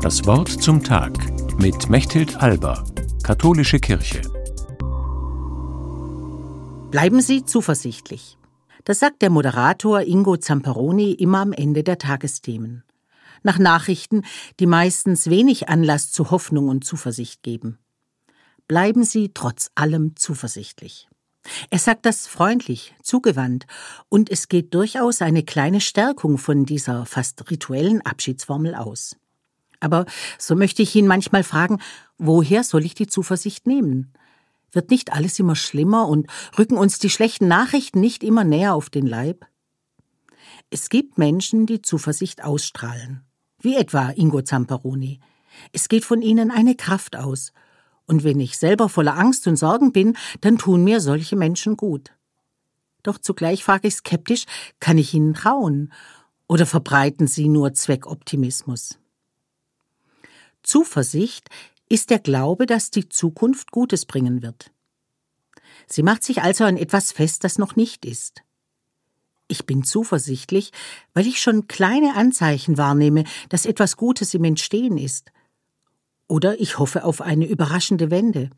Das Wort zum Tag mit Mechthild Alba, Katholische Kirche. Bleiben Sie zuversichtlich. Das sagt der Moderator Ingo Zamperoni immer am Ende der Tagesthemen. Nach Nachrichten, die meistens wenig Anlass zu Hoffnung und Zuversicht geben. Bleiben Sie trotz allem zuversichtlich. Er sagt das freundlich, zugewandt, und es geht durchaus eine kleine Stärkung von dieser fast rituellen Abschiedsformel aus. Aber so möchte ich ihn manchmal fragen, woher soll ich die Zuversicht nehmen? Wird nicht alles immer schlimmer und rücken uns die schlechten Nachrichten nicht immer näher auf den Leib? Es gibt Menschen, die Zuversicht ausstrahlen, wie etwa Ingo Zamperoni. Es geht von ihnen eine Kraft aus, und wenn ich selber voller Angst und Sorgen bin, dann tun mir solche Menschen gut. Doch zugleich frage ich skeptisch, kann ich ihnen trauen? Oder verbreiten sie nur Zweckoptimismus? Zuversicht ist der Glaube, dass die Zukunft Gutes bringen wird. Sie macht sich also an etwas fest, das noch nicht ist. Ich bin zuversichtlich, weil ich schon kleine Anzeichen wahrnehme, dass etwas Gutes im Entstehen ist, oder ich hoffe auf eine überraschende Wende.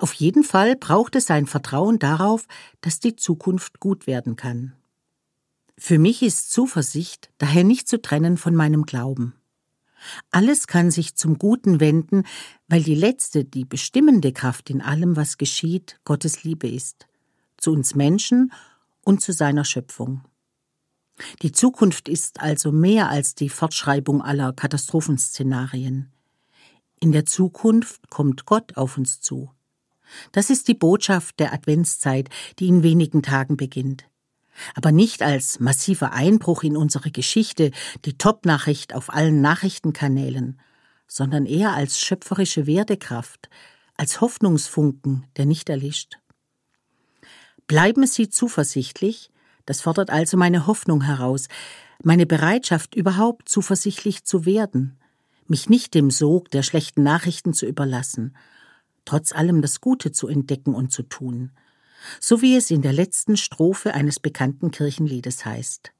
Auf jeden Fall braucht es ein Vertrauen darauf, dass die Zukunft gut werden kann. Für mich ist Zuversicht daher nicht zu trennen von meinem Glauben. Alles kann sich zum Guten wenden, weil die letzte, die bestimmende Kraft in allem, was geschieht, Gottes Liebe ist, zu uns Menschen und zu seiner Schöpfung. Die Zukunft ist also mehr als die Fortschreibung aller Katastrophenszenarien. In der Zukunft kommt Gott auf uns zu. Das ist die Botschaft der Adventszeit, die in wenigen Tagen beginnt. Aber nicht als massiver Einbruch in unsere Geschichte, die Top-Nachricht auf allen Nachrichtenkanälen, sondern eher als schöpferische Werdekraft, als Hoffnungsfunken, der nicht erlischt. Bleiben Sie zuversichtlich, das fordert also meine Hoffnung heraus, meine Bereitschaft, überhaupt zuversichtlich zu werden, mich nicht dem Sog der schlechten Nachrichten zu überlassen, trotz allem das Gute zu entdecken und zu tun, so wie es in der letzten Strophe eines bekannten Kirchenliedes heißt.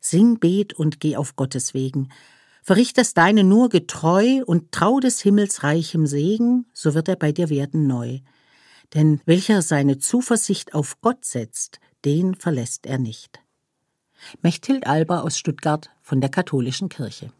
Sing, bet und geh auf Gottes Wegen, verricht das Deine nur getreu und trau des Himmels reichem Segen, so wird er bei dir werden neu. Denn welcher seine Zuversicht auf Gott setzt, den verlässt er nicht. Mechthild Alba aus Stuttgart von der Katholischen Kirche.